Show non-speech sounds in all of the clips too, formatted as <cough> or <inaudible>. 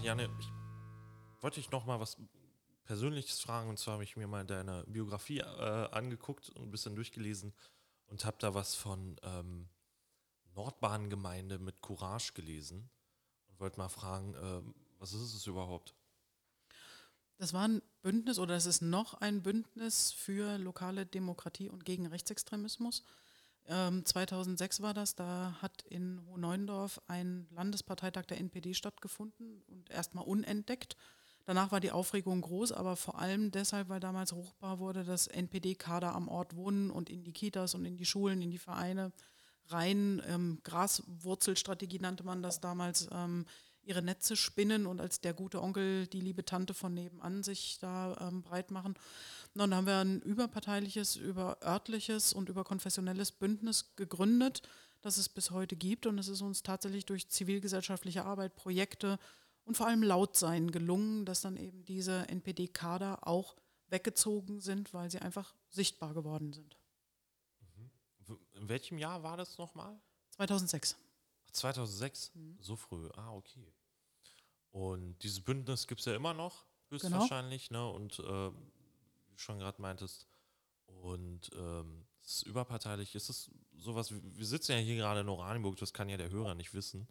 Marianne, ich wollte dich noch mal was Persönliches fragen. Und zwar habe ich mir mal deine Biografie äh, angeguckt und ein bisschen durchgelesen und habe da was von ähm, Nordbahngemeinde mit Courage gelesen und wollte mal fragen, äh, was ist es überhaupt? Das war ein Bündnis oder es ist noch ein Bündnis für lokale Demokratie und gegen Rechtsextremismus. Ähm, 2006 war das, da hat in Hohneundorf ein Landesparteitag der NPD stattgefunden und erstmal unentdeckt. Danach war die Aufregung groß, aber vor allem deshalb, weil damals ruchbar wurde, dass NPD-Kader am Ort wohnen und in die Kitas und in die Schulen, in die Vereine rein. Ähm, Graswurzelstrategie nannte man das damals. Ähm, ihre Netze spinnen und als der gute Onkel die liebe Tante von nebenan sich da ähm, breit machen. Und dann haben wir ein überparteiliches, überörtliches und überkonfessionelles Bündnis gegründet, das es bis heute gibt. Und es ist uns tatsächlich durch zivilgesellschaftliche Arbeit, Projekte und vor allem Lautsein gelungen, dass dann eben diese NPD-Kader auch weggezogen sind, weil sie einfach sichtbar geworden sind. Mhm. In welchem Jahr war das nochmal? 2006. 2006? Mhm. So früh. Ah, okay. Und dieses Bündnis gibt es ja immer noch, höchstwahrscheinlich, genau. ne? Und äh, wie du schon gerade meintest, und ähm, es ist überparteilich. Ist es sowas, wir sitzen ja hier gerade in Oranienburg, das kann ja der Hörer nicht wissen.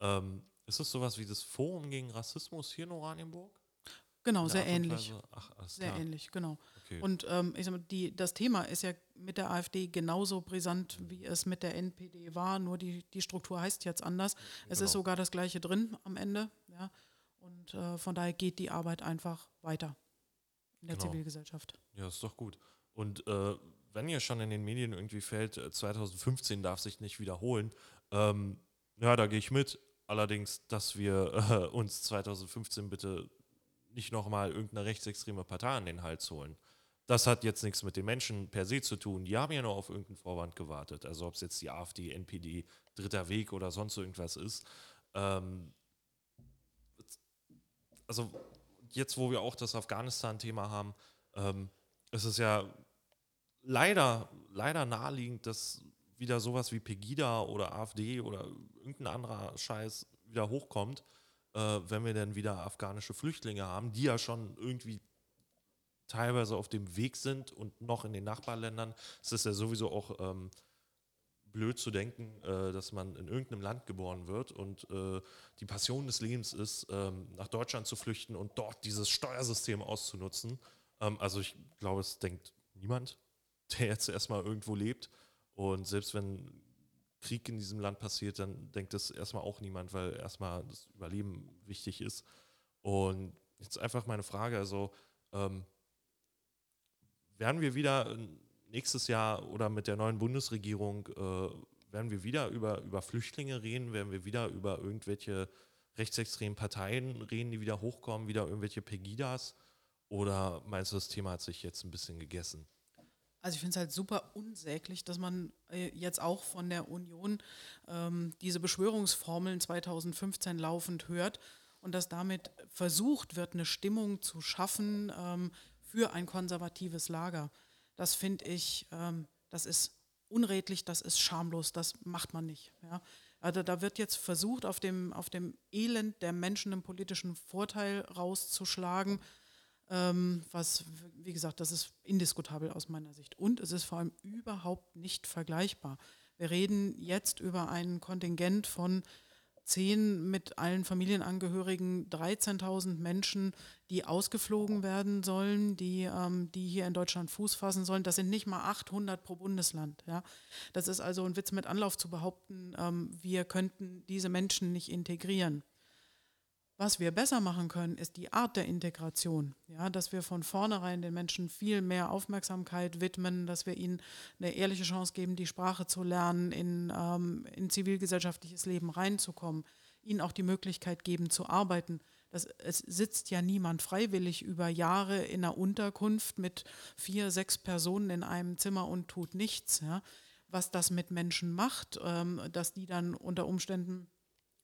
Ähm, ist es sowas wie das Forum gegen Rassismus hier in Oranienburg? Genau, sehr ähnlich. Ach, sehr klar. ähnlich, genau. Okay. Und ähm, ich sag mal, die, das Thema ist ja mit der AfD genauso brisant, wie es mit der NPD war, nur die, die Struktur heißt jetzt anders. Es genau. ist sogar das Gleiche drin am Ende. Ja? Und äh, von daher geht die Arbeit einfach weiter in der genau. Zivilgesellschaft. Ja, ist doch gut. Und äh, wenn ihr schon in den Medien irgendwie fällt, 2015 äh, darf sich nicht wiederholen, ähm, ja, da gehe ich mit. Allerdings, dass wir äh, <laughs> uns 2015 bitte nicht nochmal irgendeine rechtsextreme Partei an den Hals holen. Das hat jetzt nichts mit den Menschen per se zu tun. Die haben ja nur auf irgendeinen Vorwand gewartet. Also ob es jetzt die AfD, NPD, Dritter Weg oder sonst irgendwas ist. Ähm, also jetzt, wo wir auch das Afghanistan-Thema haben, ähm, ist es ja leider, leider naheliegend, dass wieder sowas wie Pegida oder AfD oder irgendein anderer Scheiß wieder hochkommt äh, wenn wir dann wieder afghanische Flüchtlinge haben, die ja schon irgendwie teilweise auf dem Weg sind und noch in den Nachbarländern. Es ist ja sowieso auch ähm, blöd zu denken, äh, dass man in irgendeinem Land geboren wird und äh, die Passion des Lebens ist, ähm, nach Deutschland zu flüchten und dort dieses Steuersystem auszunutzen. Ähm, also ich glaube, es denkt niemand, <laughs> der jetzt erstmal irgendwo lebt. Und selbst wenn Krieg in diesem Land passiert, dann denkt das erstmal auch niemand, weil erstmal das Überleben wichtig ist. Und jetzt einfach meine Frage, also ähm, werden wir wieder nächstes Jahr oder mit der neuen Bundesregierung, äh, werden wir wieder über, über Flüchtlinge reden, werden wir wieder über irgendwelche rechtsextremen Parteien reden, die wieder hochkommen, wieder irgendwelche Pegidas? Oder meinst du, das Thema hat sich jetzt ein bisschen gegessen? Also ich finde es halt super unsäglich, dass man äh, jetzt auch von der Union ähm, diese Beschwörungsformeln 2015 laufend hört und dass damit versucht wird, eine Stimmung zu schaffen ähm, für ein konservatives Lager. Das finde ich, ähm, das ist unredlich, das ist schamlos, das macht man nicht. Ja. Also da wird jetzt versucht, auf dem, auf dem Elend der Menschen einen politischen Vorteil rauszuschlagen ähm, was, wie gesagt, das ist indiskutabel aus meiner Sicht. Und es ist vor allem überhaupt nicht vergleichbar. Wir reden jetzt über ein Kontingent von zehn mit allen Familienangehörigen, 13.000 Menschen, die ausgeflogen werden sollen, die, ähm, die hier in Deutschland Fuß fassen sollen. Das sind nicht mal 800 pro Bundesland. Ja. Das ist also ein Witz mit Anlauf zu behaupten, ähm, wir könnten diese Menschen nicht integrieren. Was wir besser machen können, ist die Art der Integration. Ja, dass wir von vornherein den Menschen viel mehr Aufmerksamkeit widmen, dass wir ihnen eine ehrliche Chance geben, die Sprache zu lernen, in, ähm, in zivilgesellschaftliches Leben reinzukommen, ihnen auch die Möglichkeit geben zu arbeiten. Das, es sitzt ja niemand freiwillig über Jahre in einer Unterkunft mit vier, sechs Personen in einem Zimmer und tut nichts. Ja. Was das mit Menschen macht, ähm, dass die dann unter Umständen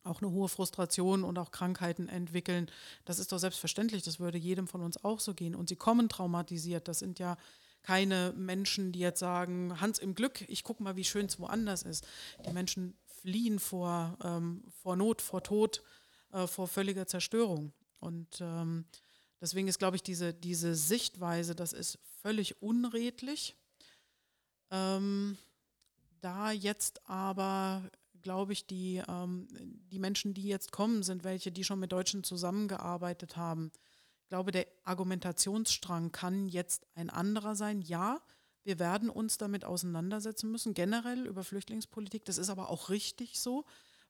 auch eine hohe Frustration und auch Krankheiten entwickeln. Das ist doch selbstverständlich, das würde jedem von uns auch so gehen. Und sie kommen traumatisiert. Das sind ja keine Menschen, die jetzt sagen, Hans im Glück, ich gucke mal, wie schön es woanders ist. Die Menschen fliehen vor, ähm, vor Not, vor Tod äh, vor völliger Zerstörung. Und ähm, deswegen ist, glaube ich, diese, diese Sichtweise, das ist völlig unredlich. Ähm, da jetzt aber, glaube ich, die, ähm, die Menschen, die jetzt kommen, sind welche, die schon mit Deutschen zusammengearbeitet haben. Ich glaube, der Argumentationsstrang kann jetzt ein anderer sein. Ja, wir werden uns damit auseinandersetzen müssen, generell über Flüchtlingspolitik. Das ist aber auch richtig so,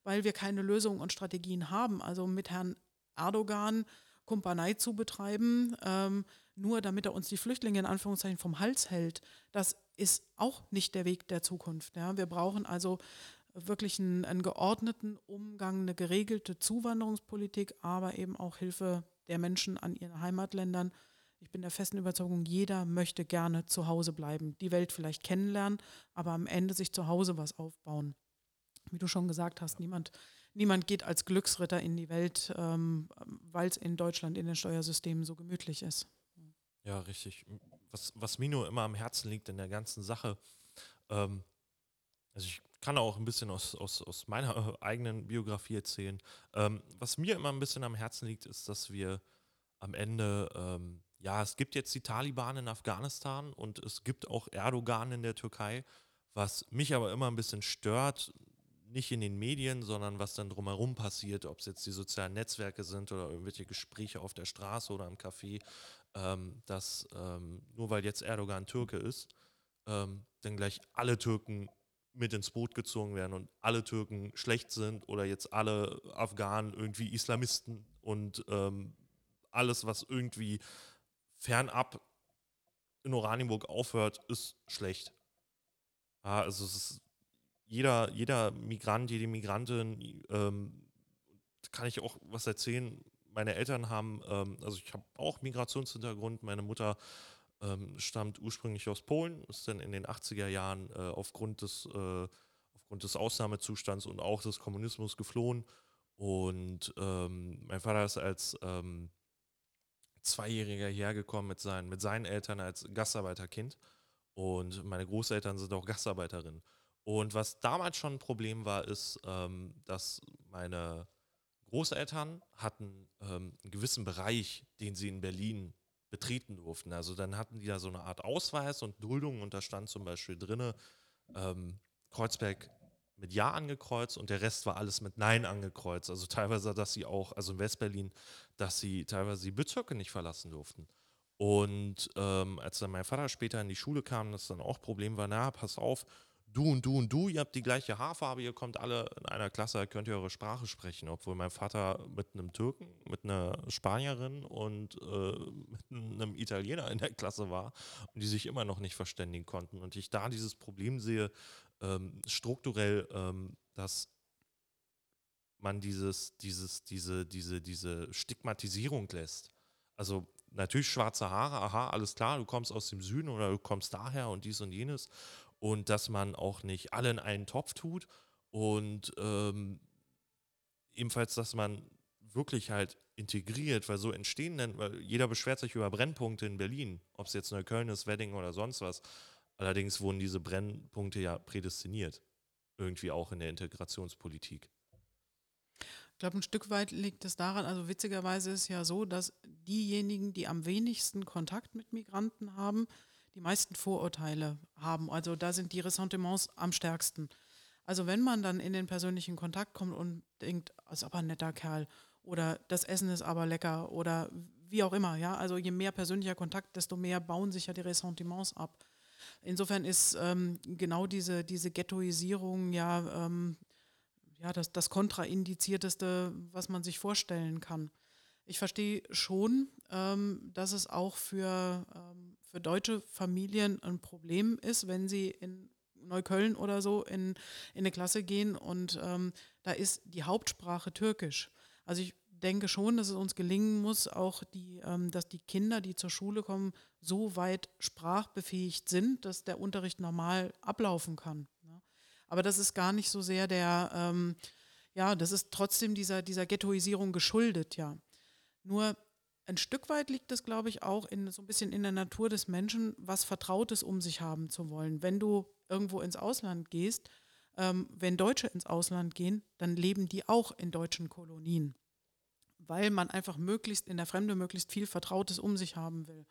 weil wir keine Lösungen und Strategien haben. Also mit Herrn Erdogan Kumpanei zu betreiben, ähm, nur damit er uns die Flüchtlinge in Anführungszeichen vom Hals hält, das ist auch nicht der Weg der Zukunft. Ja. Wir brauchen also wirklich einen, einen geordneten Umgang, eine geregelte Zuwanderungspolitik, aber eben auch Hilfe der Menschen an ihren Heimatländern. Ich bin der festen Überzeugung, jeder möchte gerne zu Hause bleiben, die Welt vielleicht kennenlernen, aber am Ende sich zu Hause was aufbauen. Wie du schon gesagt hast, niemand, niemand geht als Glücksritter in die Welt, ähm, weil es in Deutschland in den Steuersystemen so gemütlich ist. Ja, richtig. Was, was mir nur immer am Herzen liegt in der ganzen Sache, ähm, also ich kann auch ein bisschen aus, aus, aus meiner <laughs> eigenen Biografie erzählen. Ähm, was mir immer ein bisschen am Herzen liegt, ist, dass wir am Ende, ähm, ja, es gibt jetzt die Taliban in Afghanistan und es gibt auch Erdogan in der Türkei, was mich aber immer ein bisschen stört, nicht in den Medien, sondern was dann drumherum passiert, ob es jetzt die sozialen Netzwerke sind oder irgendwelche Gespräche auf der Straße oder im Café, ähm, dass ähm, nur weil jetzt Erdogan Türke ist, ähm, dann gleich alle Türken mit ins Boot gezogen werden und alle Türken schlecht sind oder jetzt alle Afghanen irgendwie Islamisten und ähm, alles, was irgendwie fernab in Oranienburg aufhört, ist schlecht. Ja, also es ist jeder, jeder Migrant, jede Migrantin, ähm, kann ich auch was erzählen. Meine Eltern haben, ähm, also ich habe auch Migrationshintergrund. Meine Mutter ähm, stammt ursprünglich aus Polen, ist dann in den 80er Jahren äh, aufgrund, des, äh, aufgrund des Ausnahmezustands und auch des Kommunismus geflohen. Und ähm, mein Vater ist als ähm, Zweijähriger hergekommen mit seinen, mit seinen Eltern als Gastarbeiterkind. Und meine Großeltern sind auch Gastarbeiterinnen. Und was damals schon ein Problem war, ist, ähm, dass meine Großeltern hatten ähm, einen gewissen Bereich, den sie in Berlin betreten durften. Also dann hatten die da so eine Art Ausweis und Duldung und da stand zum Beispiel drinne ähm, Kreuzberg mit Ja angekreuzt und der Rest war alles mit Nein angekreuzt. Also teilweise, dass sie auch, also in Westberlin, dass sie teilweise die Bezirke nicht verlassen durften. Und ähm, als dann mein Vater später in die Schule kam, das dann auch Problem war, na, pass auf, du und du und du, ihr habt die gleiche Haarfarbe, ihr kommt alle in einer Klasse, könnt ihr eure Sprache sprechen. Obwohl mein Vater mit einem Türken, mit einer Spanierin und äh, mit einem Italiener in der Klasse war und die sich immer noch nicht verständigen konnten. Und ich da dieses Problem sehe, ähm, strukturell, ähm, dass man dieses, dieses, diese, diese, diese Stigmatisierung lässt. Also natürlich schwarze Haare, aha, alles klar, du kommst aus dem Süden oder du kommst daher und dies und jenes und dass man auch nicht alle in einen Topf tut und ähm, ebenfalls, dass man wirklich halt integriert, weil so entstehen dann, weil jeder beschwert sich über Brennpunkte in Berlin, ob es jetzt Neukölln ist, Wedding oder sonst was. Allerdings wurden diese Brennpunkte ja prädestiniert, irgendwie auch in der Integrationspolitik. Ich glaube, ein Stück weit liegt es daran, also witzigerweise ist ja so, dass diejenigen, die am wenigsten Kontakt mit Migranten haben, die meisten Vorurteile haben. Also da sind die Ressentiments am stärksten. Also wenn man dann in den persönlichen Kontakt kommt und denkt, das ist aber ein netter Kerl oder das Essen ist aber lecker oder wie auch immer, ja, also je mehr persönlicher Kontakt, desto mehr bauen sich ja die Ressentiments ab. Insofern ist ähm, genau diese, diese Ghettoisierung ja, ähm, ja das, das kontraindizierteste, was man sich vorstellen kann. Ich verstehe schon, ähm, dass es auch für, ähm, für deutsche Familien ein Problem ist, wenn sie in Neukölln oder so in, in eine Klasse gehen und ähm, da ist die Hauptsprache Türkisch. Also ich denke schon, dass es uns gelingen muss, auch die, ähm, dass die Kinder, die zur Schule kommen, so weit sprachbefähigt sind, dass der Unterricht normal ablaufen kann. Ne? Aber das ist gar nicht so sehr der, ähm, ja, das ist trotzdem dieser, dieser Ghettoisierung geschuldet, ja. Nur ein Stück weit liegt es, glaube ich, auch in, so ein bisschen in der Natur des Menschen, was Vertrautes um sich haben zu wollen. Wenn du irgendwo ins Ausland gehst, ähm, wenn Deutsche ins Ausland gehen, dann leben die auch in deutschen Kolonien. weil man einfach möglichst in der Fremde möglichst viel Vertrautes um sich haben will.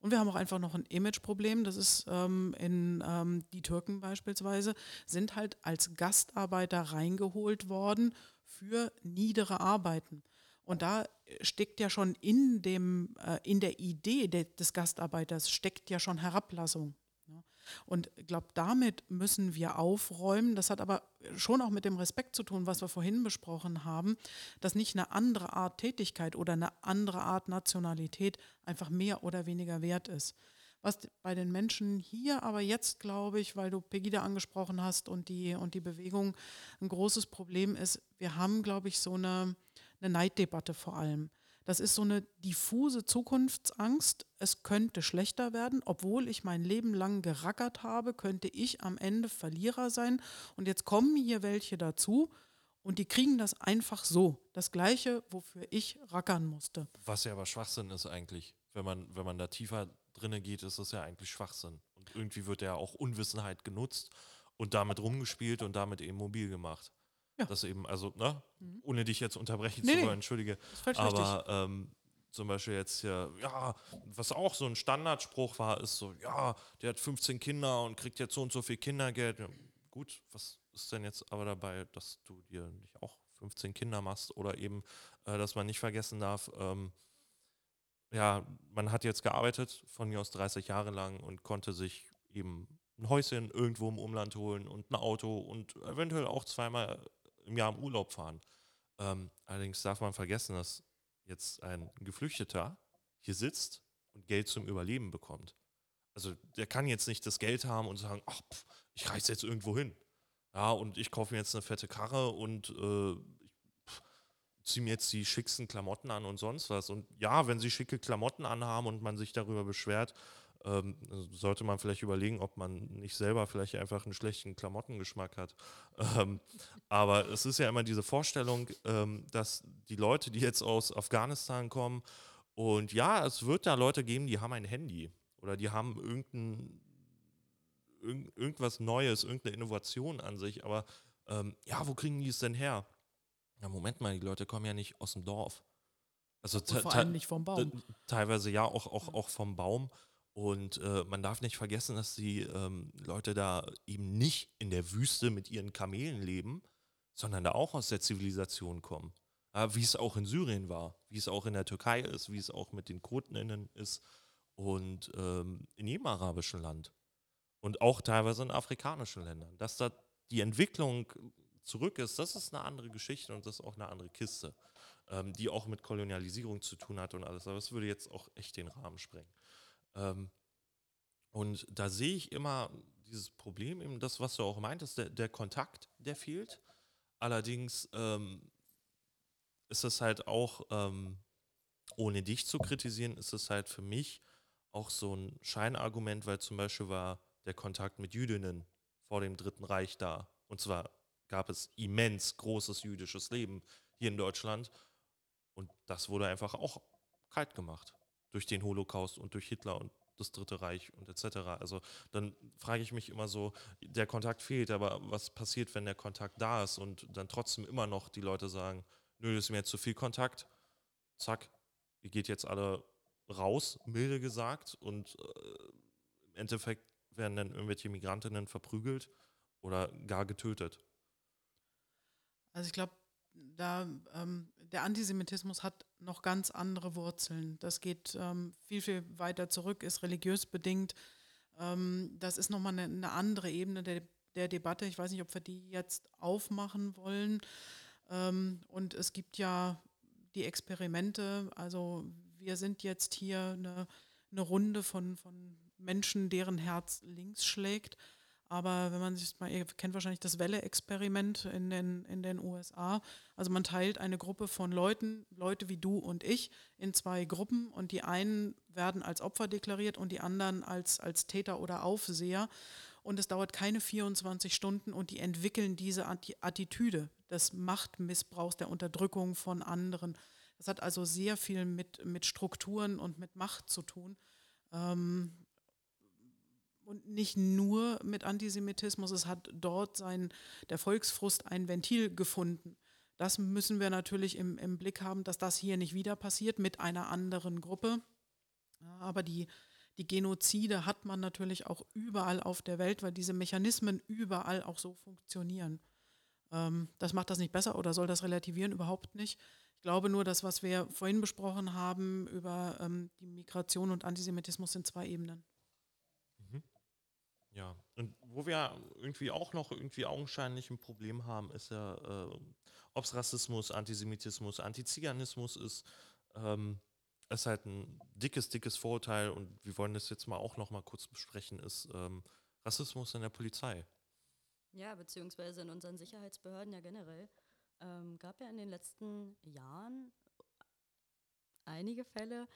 Und wir haben auch einfach noch ein Imageproblem. Das ist ähm, in ähm, die Türken beispielsweise, sind halt als Gastarbeiter reingeholt worden für niedere Arbeiten. Und da steckt ja schon in, dem, äh, in der Idee de, des Gastarbeiters, steckt ja schon Herablassung. Ja. Und ich glaube, damit müssen wir aufräumen. Das hat aber schon auch mit dem Respekt zu tun, was wir vorhin besprochen haben, dass nicht eine andere Art Tätigkeit oder eine andere Art Nationalität einfach mehr oder weniger wert ist. Was bei den Menschen hier aber jetzt, glaube ich, weil du Pegida angesprochen hast und die, und die Bewegung ein großes Problem ist, wir haben, glaube ich, so eine, eine Neiddebatte vor allem. Das ist so eine diffuse Zukunftsangst. Es könnte schlechter werden, obwohl ich mein Leben lang gerackert habe, könnte ich am Ende Verlierer sein. Und jetzt kommen hier welche dazu und die kriegen das einfach so. Das Gleiche, wofür ich rackern musste. Was ja aber Schwachsinn ist eigentlich. Wenn man, wenn man da tiefer drinne geht, ist das ja eigentlich Schwachsinn. Und irgendwie wird ja auch Unwissenheit genutzt und damit rumgespielt und damit eben mobil gemacht. Ja. Das eben, also, ne, mhm. ohne dich jetzt unterbrechen nee, zu wollen, entschuldige. aber ähm, zum Beispiel jetzt hier, ja, was auch so ein Standardspruch war, ist so, ja, der hat 15 Kinder und kriegt jetzt so und so viel Kindergeld. Ja, gut, was ist denn jetzt aber dabei, dass du dir nicht auch 15 Kinder machst oder eben, äh, dass man nicht vergessen darf, ähm, ja, man hat jetzt gearbeitet, von mir aus 30 Jahre lang und konnte sich eben ein Häuschen irgendwo im Umland holen und ein Auto und eventuell auch zweimal im Jahr im Urlaub fahren. Ähm, allerdings darf man vergessen, dass jetzt ein Geflüchteter hier sitzt und Geld zum Überleben bekommt. Also der kann jetzt nicht das Geld haben und sagen, ach, pff, ich reise jetzt irgendwo hin. Ja, und ich kaufe mir jetzt eine fette Karre und äh, ziehe mir jetzt die schicksten Klamotten an und sonst was. Und ja, wenn sie schicke Klamotten anhaben und man sich darüber beschwert, ähm, sollte man vielleicht überlegen, ob man nicht selber vielleicht einfach einen schlechten Klamottengeschmack hat. <laughs> Ähm, aber es ist ja immer diese Vorstellung, ähm, dass die Leute, die jetzt aus Afghanistan kommen, und ja, es wird da Leute geben, die haben ein Handy oder die haben irgendein, irgend, irgendwas Neues, irgendeine Innovation an sich, aber ähm, ja, wo kriegen die es denn her? Na, Moment mal, die Leute kommen ja nicht aus dem Dorf. Also vor allem nicht vom Baum. Teilweise ja, auch, auch, auch vom Baum. Und äh, man darf nicht vergessen, dass die ähm, Leute da eben nicht in der Wüste mit ihren Kamelen leben, sondern da auch aus der Zivilisation kommen. Ja, wie es auch in Syrien war, wie es auch in der Türkei ist, wie es auch mit den Kurdinnen ist und ähm, in jedem arabischen Land. Und auch teilweise in afrikanischen Ländern. Dass da die Entwicklung zurück ist, das ist eine andere Geschichte und das ist auch eine andere Kiste, ähm, die auch mit Kolonialisierung zu tun hat und alles. Aber das würde jetzt auch echt den Rahmen sprengen. Ähm, und da sehe ich immer dieses Problem, eben das, was du auch meintest, der, der Kontakt, der fehlt. Allerdings ähm, ist es halt auch, ähm, ohne dich zu kritisieren, ist es halt für mich auch so ein Scheinargument, weil zum Beispiel war der Kontakt mit Jüdinnen vor dem Dritten Reich da. Und zwar gab es immens großes jüdisches Leben hier in Deutschland. Und das wurde einfach auch kalt gemacht durch den Holocaust und durch Hitler und das Dritte Reich und etc. Also dann frage ich mich immer so, der Kontakt fehlt, aber was passiert, wenn der Kontakt da ist und dann trotzdem immer noch die Leute sagen, nö, das ist mir jetzt zu viel Kontakt, zack, ihr geht jetzt alle raus, milde gesagt, und äh, im Endeffekt werden dann irgendwelche Migrantinnen verprügelt oder gar getötet. Also ich glaube, da ähm, der Antisemitismus hat noch ganz andere Wurzeln. Das geht ähm, viel, viel weiter zurück, ist religiös bedingt. Ähm, das ist nochmal eine, eine andere Ebene der, der Debatte. Ich weiß nicht, ob wir die jetzt aufmachen wollen. Ähm, und es gibt ja die Experimente. Also wir sind jetzt hier eine, eine Runde von, von Menschen, deren Herz links schlägt. Aber wenn man sich mal, ihr kennt wahrscheinlich das Welle-Experiment in den, in den USA. Also man teilt eine Gruppe von Leuten, Leute wie du und ich, in zwei Gruppen und die einen werden als Opfer deklariert und die anderen als, als Täter oder Aufseher. Und es dauert keine 24 Stunden und die entwickeln diese Attitüde des Machtmissbrauchs, der Unterdrückung von anderen. Das hat also sehr viel mit, mit Strukturen und mit Macht zu tun. Ähm, und nicht nur mit Antisemitismus, es hat dort sein, der Volksfrust ein Ventil gefunden. Das müssen wir natürlich im, im Blick haben, dass das hier nicht wieder passiert mit einer anderen Gruppe. Aber die, die Genozide hat man natürlich auch überall auf der Welt, weil diese Mechanismen überall auch so funktionieren. Ähm, das macht das nicht besser oder soll das relativieren? Überhaupt nicht. Ich glaube nur, dass was wir vorhin besprochen haben über ähm, die Migration und Antisemitismus sind zwei Ebenen. Ja, und wo wir irgendwie auch noch irgendwie augenscheinlich ein Problem haben, ist ja, äh, ob es Rassismus, Antisemitismus, Antiziganismus ist. Ähm, ist halt ein dickes, dickes Vorurteil und wir wollen das jetzt mal auch noch mal kurz besprechen, ist ähm, Rassismus in der Polizei. Ja, beziehungsweise in unseren Sicherheitsbehörden ja generell. Ähm, gab ja in den letzten Jahren einige Fälle,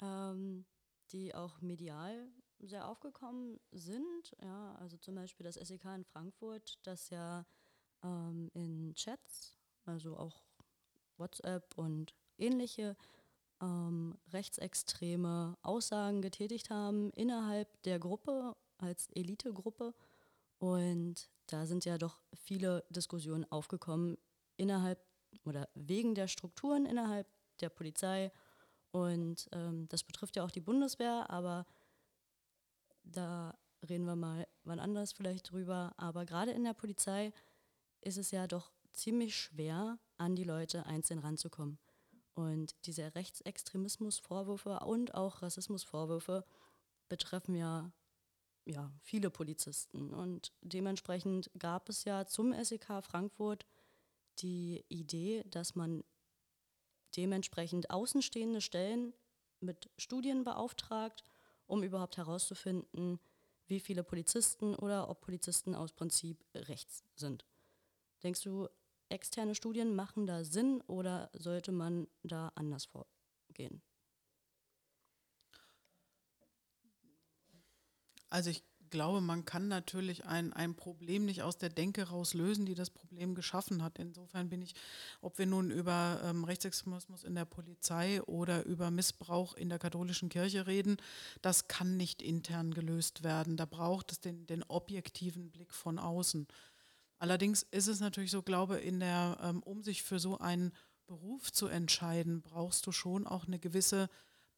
ähm, die auch medial sehr aufgekommen sind. Ja, also zum Beispiel das SEK in Frankfurt, das ja ähm, in Chats, also auch WhatsApp und ähnliche ähm, rechtsextreme Aussagen getätigt haben innerhalb der Gruppe als Elitegruppe. Und da sind ja doch viele Diskussionen aufgekommen innerhalb oder wegen der Strukturen innerhalb der Polizei. Und ähm, das betrifft ja auch die Bundeswehr, aber da reden wir mal wann anders vielleicht drüber. Aber gerade in der Polizei ist es ja doch ziemlich schwer, an die Leute einzeln ranzukommen. Und diese Rechtsextremismusvorwürfe und auch Rassismusvorwürfe betreffen ja, ja viele Polizisten. Und dementsprechend gab es ja zum SEK Frankfurt die Idee, dass man dementsprechend außenstehende Stellen mit Studien beauftragt, um überhaupt herauszufinden, wie viele Polizisten oder ob Polizisten aus Prinzip rechts sind. Denkst du, externe Studien machen da Sinn oder sollte man da anders vorgehen? Also ich glaube, man kann natürlich ein, ein Problem nicht aus der Denke raus lösen, die das Problem geschaffen hat. Insofern bin ich, ob wir nun über ähm, Rechtsextremismus in der Polizei oder über Missbrauch in der katholischen Kirche reden, das kann nicht intern gelöst werden. Da braucht es den, den objektiven Blick von außen. Allerdings ist es natürlich so, glaube in der, ähm, um sich für so einen Beruf zu entscheiden, brauchst du schon auch eine gewisse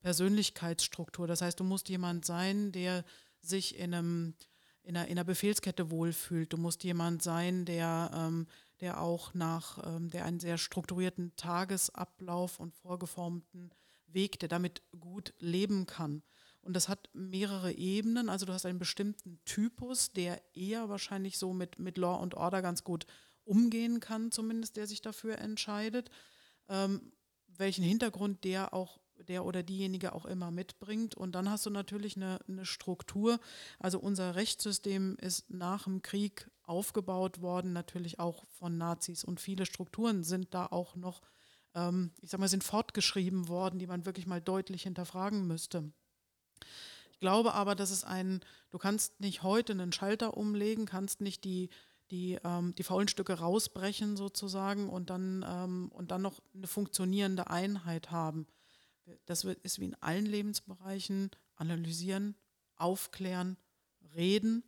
Persönlichkeitsstruktur. Das heißt, du musst jemand sein, der sich in, einem, in, einer, in einer Befehlskette wohlfühlt. Du musst jemand sein, der, ähm, der auch nach, ähm, der einen sehr strukturierten Tagesablauf und vorgeformten Weg, der damit gut leben kann. Und das hat mehrere Ebenen. Also du hast einen bestimmten Typus, der eher wahrscheinlich so mit, mit Law und Order ganz gut umgehen kann, zumindest der sich dafür entscheidet. Ähm, welchen Hintergrund der auch der oder diejenige auch immer mitbringt. Und dann hast du natürlich eine, eine, Struktur. Also unser Rechtssystem ist nach dem Krieg aufgebaut worden, natürlich auch von Nazis. Und viele Strukturen sind da auch noch, ähm, ich sag mal, sind fortgeschrieben worden, die man wirklich mal deutlich hinterfragen müsste. Ich glaube aber, dass es ein, du kannst nicht heute einen Schalter umlegen, kannst nicht die, die, ähm, die faulen Stücke rausbrechen sozusagen und dann, ähm, und dann noch eine funktionierende Einheit haben. Das ist wie in allen Lebensbereichen analysieren, aufklären, reden.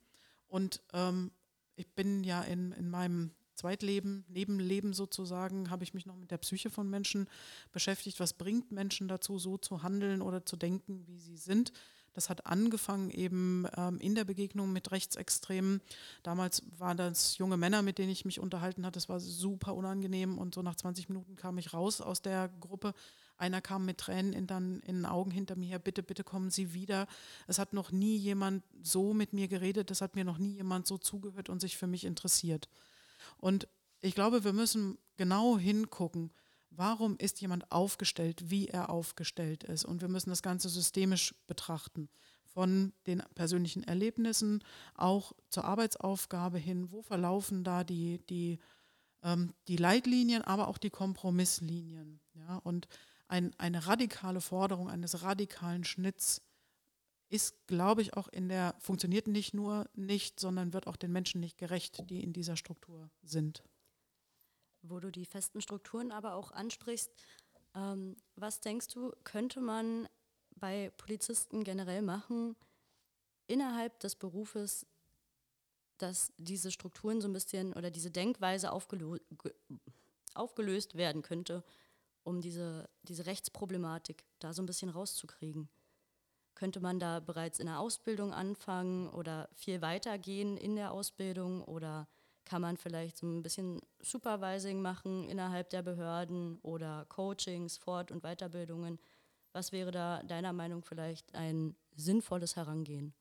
Und ähm, ich bin ja in, in meinem Zweitleben, Nebenleben sozusagen, habe ich mich noch mit der Psyche von Menschen beschäftigt. Was bringt Menschen dazu, so zu handeln oder zu denken, wie sie sind? Das hat angefangen eben ähm, in der Begegnung mit Rechtsextremen. Damals waren das junge Männer, mit denen ich mich unterhalten hatte. Das war super unangenehm und so nach 20 Minuten kam ich raus aus der Gruppe. Einer kam mit Tränen in, dann, in den Augen hinter mir her, bitte, bitte kommen Sie wieder. Es hat noch nie jemand so mit mir geredet, es hat mir noch nie jemand so zugehört und sich für mich interessiert. Und ich glaube, wir müssen genau hingucken, Warum ist jemand aufgestellt, wie er aufgestellt ist? Und wir müssen das Ganze systemisch betrachten. Von den persönlichen Erlebnissen auch zur Arbeitsaufgabe hin. Wo verlaufen da die, die, ähm, die Leitlinien, aber auch die Kompromisslinien? Ja? Und ein, eine radikale Forderung eines radikalen Schnitts ist, glaube ich, auch in der, funktioniert nicht nur nicht, sondern wird auch den Menschen nicht gerecht, die in dieser Struktur sind wo du die festen Strukturen aber auch ansprichst. Ähm, was denkst du, könnte man bei Polizisten generell machen innerhalb des Berufes, dass diese Strukturen so ein bisschen oder diese Denkweise aufgelö aufgelöst werden könnte, um diese, diese Rechtsproblematik da so ein bisschen rauszukriegen? Könnte man da bereits in der Ausbildung anfangen oder viel weiter gehen in der Ausbildung oder kann man vielleicht so ein bisschen Supervising machen innerhalb der Behörden oder Coachings, Fort- und Weiterbildungen? Was wäre da deiner Meinung vielleicht ein sinnvolles Herangehen?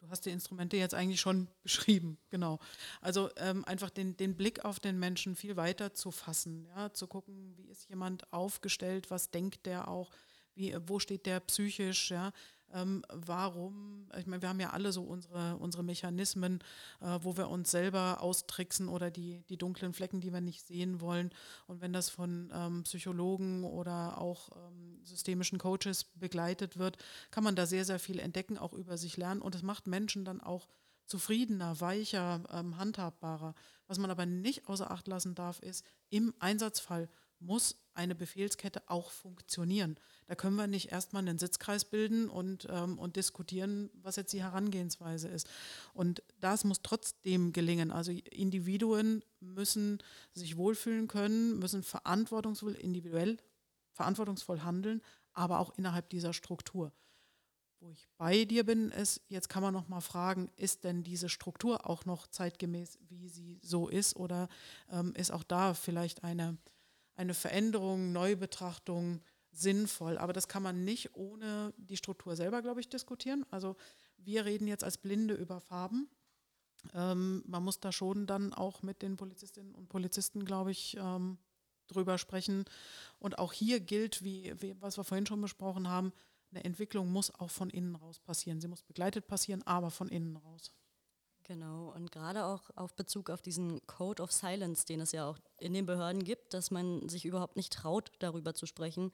Du hast die Instrumente jetzt eigentlich schon beschrieben, genau. Also ähm, einfach den, den Blick auf den Menschen viel weiter zu fassen, ja, zu gucken, wie ist jemand aufgestellt, was denkt der auch, wie, wo steht der psychisch, ja, ähm, warum, ich meine, wir haben ja alle so unsere, unsere Mechanismen, äh, wo wir uns selber austricksen oder die, die dunklen Flecken, die wir nicht sehen wollen. Und wenn das von ähm, Psychologen oder auch ähm, systemischen Coaches begleitet wird, kann man da sehr, sehr viel entdecken, auch über sich lernen. Und es macht Menschen dann auch zufriedener, weicher, ähm, handhabbarer. Was man aber nicht außer Acht lassen darf, ist, im Einsatzfall muss eine Befehlskette auch funktionieren. Da können wir nicht erstmal einen Sitzkreis bilden und, ähm, und diskutieren, was jetzt die Herangehensweise ist. Und das muss trotzdem gelingen. Also Individuen müssen sich wohlfühlen können, müssen verantwortungsvoll, individuell verantwortungsvoll handeln, aber auch innerhalb dieser Struktur. Wo ich bei dir bin, ist, jetzt kann man noch mal fragen, ist denn diese Struktur auch noch zeitgemäß, wie sie so ist, oder ähm, ist auch da vielleicht eine eine Veränderung, Neubetrachtung sinnvoll. Aber das kann man nicht ohne die Struktur selber, glaube ich, diskutieren. Also wir reden jetzt als Blinde über Farben. Ähm, man muss da schon dann auch mit den Polizistinnen und Polizisten, glaube ich, ähm, drüber sprechen. Und auch hier gilt, wie, wie, was wir vorhin schon besprochen haben, eine Entwicklung muss auch von innen raus passieren. Sie muss begleitet passieren, aber von innen raus. Genau, und gerade auch auf Bezug auf diesen Code of Silence, den es ja auch in den Behörden gibt, dass man sich überhaupt nicht traut, darüber zu sprechen,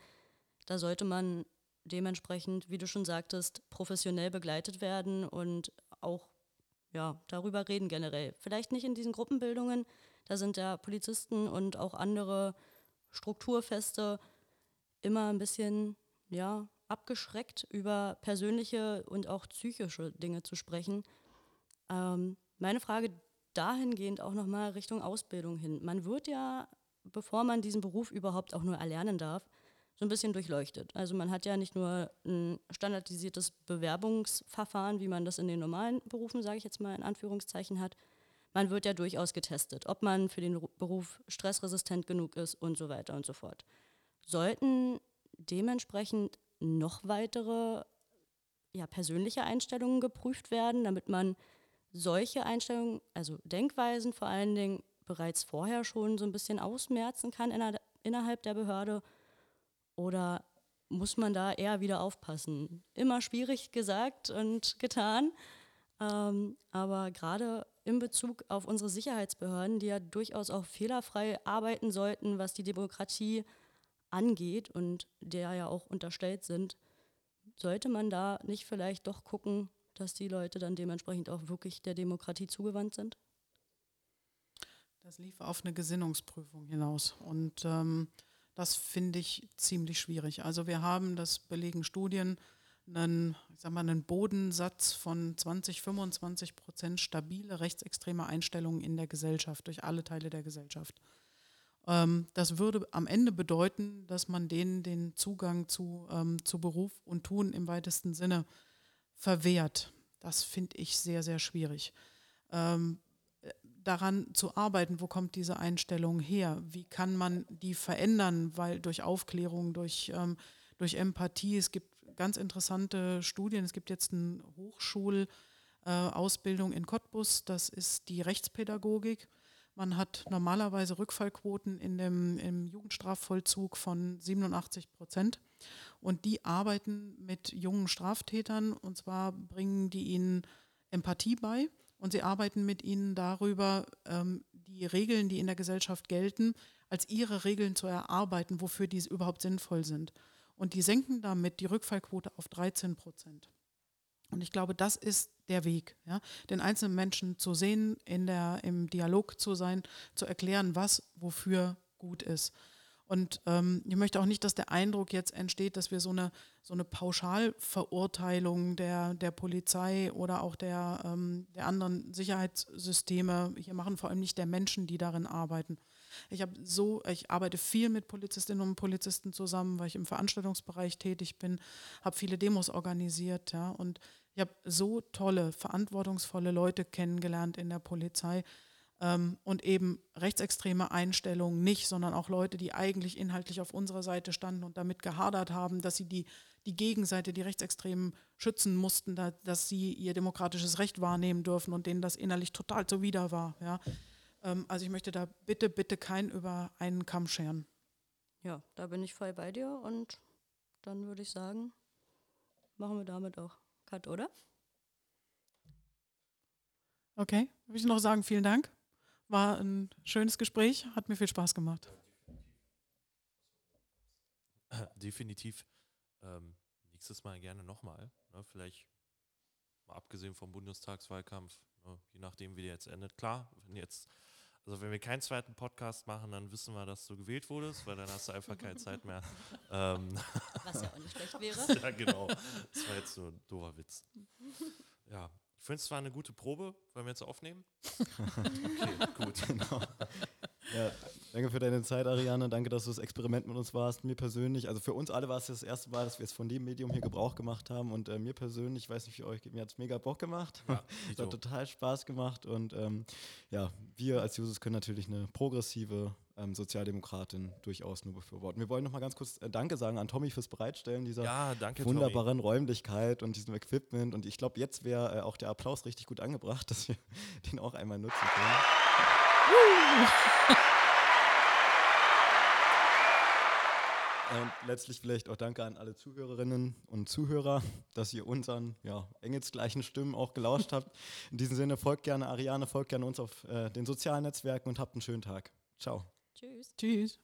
da sollte man dementsprechend, wie du schon sagtest, professionell begleitet werden und auch ja, darüber reden generell. Vielleicht nicht in diesen Gruppenbildungen, da sind ja Polizisten und auch andere Strukturfeste immer ein bisschen ja, abgeschreckt, über persönliche und auch psychische Dinge zu sprechen. Ähm, meine Frage dahingehend auch nochmal Richtung Ausbildung hin. Man wird ja, bevor man diesen Beruf überhaupt auch nur erlernen darf, so ein bisschen durchleuchtet. Also man hat ja nicht nur ein standardisiertes Bewerbungsverfahren, wie man das in den normalen Berufen, sage ich jetzt mal in Anführungszeichen, hat. Man wird ja durchaus getestet, ob man für den Beruf stressresistent genug ist und so weiter und so fort. Sollten dementsprechend noch weitere ja, persönliche Einstellungen geprüft werden, damit man solche Einstellungen, also Denkweisen vor allen Dingen bereits vorher schon so ein bisschen ausmerzen kann innerhalb der Behörde? Oder muss man da eher wieder aufpassen? Immer schwierig gesagt und getan. Ähm, aber gerade in Bezug auf unsere Sicherheitsbehörden, die ja durchaus auch fehlerfrei arbeiten sollten, was die Demokratie angeht und der ja auch unterstellt sind, sollte man da nicht vielleicht doch gucken, dass die Leute dann dementsprechend auch wirklich der Demokratie zugewandt sind? Das lief auf eine Gesinnungsprüfung hinaus und ähm, das finde ich ziemlich schwierig. Also wir haben, das belegen Studien, einen, ich sag mal, einen Bodensatz von 20, 25 Prozent stabile rechtsextreme Einstellungen in der Gesellschaft, durch alle Teile der Gesellschaft. Ähm, das würde am Ende bedeuten, dass man denen den Zugang zu, ähm, zu Beruf und Tun im weitesten Sinne verwehrt. Das finde ich sehr, sehr schwierig. Ähm, daran zu arbeiten, wo kommt diese Einstellung her? Wie kann man die verändern? Weil durch Aufklärung, durch, ähm, durch Empathie, es gibt ganz interessante Studien. Es gibt jetzt eine Hochschulausbildung äh, in Cottbus, das ist die Rechtspädagogik. Man hat normalerweise Rückfallquoten in dem, im Jugendstrafvollzug von 87 Prozent. Und die arbeiten mit jungen Straftätern und zwar bringen die ihnen Empathie bei und sie arbeiten mit ihnen darüber, ähm, die Regeln, die in der Gesellschaft gelten, als ihre Regeln zu erarbeiten, wofür diese überhaupt sinnvoll sind. Und die senken damit die Rückfallquote auf 13 Prozent. Und ich glaube, das ist der Weg, ja? den einzelnen Menschen zu sehen, in der, im Dialog zu sein, zu erklären, was wofür gut ist. Und ähm, ich möchte auch nicht, dass der Eindruck jetzt entsteht, dass wir so eine, so eine Pauschalverurteilung der, der Polizei oder auch der, ähm, der anderen Sicherheitssysteme hier machen, vor allem nicht der Menschen, die darin arbeiten. Ich habe so, ich arbeite viel mit Polizistinnen und Polizisten zusammen, weil ich im Veranstaltungsbereich tätig bin, habe viele Demos organisiert, ja, und ich habe so tolle, verantwortungsvolle Leute kennengelernt in der Polizei ähm, und eben rechtsextreme Einstellungen nicht, sondern auch Leute, die eigentlich inhaltlich auf unserer Seite standen und damit gehadert haben, dass sie die, die Gegenseite, die Rechtsextremen schützen mussten, da, dass sie ihr demokratisches Recht wahrnehmen dürfen und denen das innerlich total zuwider war. Ja. Ähm, also ich möchte da bitte, bitte keinen über einen Kamm scheren. Ja, da bin ich voll bei dir und dann würde ich sagen, machen wir damit auch Cut, oder? Okay, würde ich noch sagen, vielen Dank. War ein schönes Gespräch, hat mir viel Spaß gemacht. Definitiv. Ähm, nächstes Mal gerne nochmal. Ne, vielleicht mal abgesehen vom Bundestagswahlkampf, ne, je nachdem, wie der jetzt endet. Klar, wenn jetzt, also wenn wir keinen zweiten Podcast machen, dann wissen wir, dass du gewählt wurdest, weil dann hast du einfach keine Zeit mehr. <laughs> Ähm, Was ja auch nicht schlecht wäre. <laughs> ja, genau. Das war jetzt so ein doofer Witz. <laughs> Ja, ich finde es war eine gute Probe. Wollen wir jetzt aufnehmen? <laughs> Okay, gut. Genau. Ja, danke für deine Zeit, Ariane. Danke, dass du das Experiment mit uns warst. Mir persönlich, also für uns alle war es das erste Mal, dass wir jetzt von dem Medium hier Gebrauch gemacht haben. Und äh, mir persönlich, ich weiß nicht, wie euch mir hat es mega Bock gemacht. Ja, <laughs> es hat total Spaß gemacht. Und ähm, ja, wir als Jusos können natürlich eine progressive ähm, Sozialdemokratin durchaus nur befürworten. Wir wollen noch mal ganz kurz äh, Danke sagen an Tommy fürs Bereitstellen dieser ja, danke, wunderbaren Tommy. Räumlichkeit und diesem Equipment. Und ich glaube, jetzt wäre äh, auch der Applaus richtig gut angebracht, <laughs> dass wir den auch einmal nutzen können. Und letztlich vielleicht auch danke an alle Zuhörerinnen und Zuhörer, dass ihr unseren ja, engelsgleichen Stimmen auch gelauscht habt. In diesem Sinne folgt gerne Ariane, folgt gerne uns auf äh, den sozialen Netzwerken und habt einen schönen Tag. Ciao. Tschüss. Tschüss.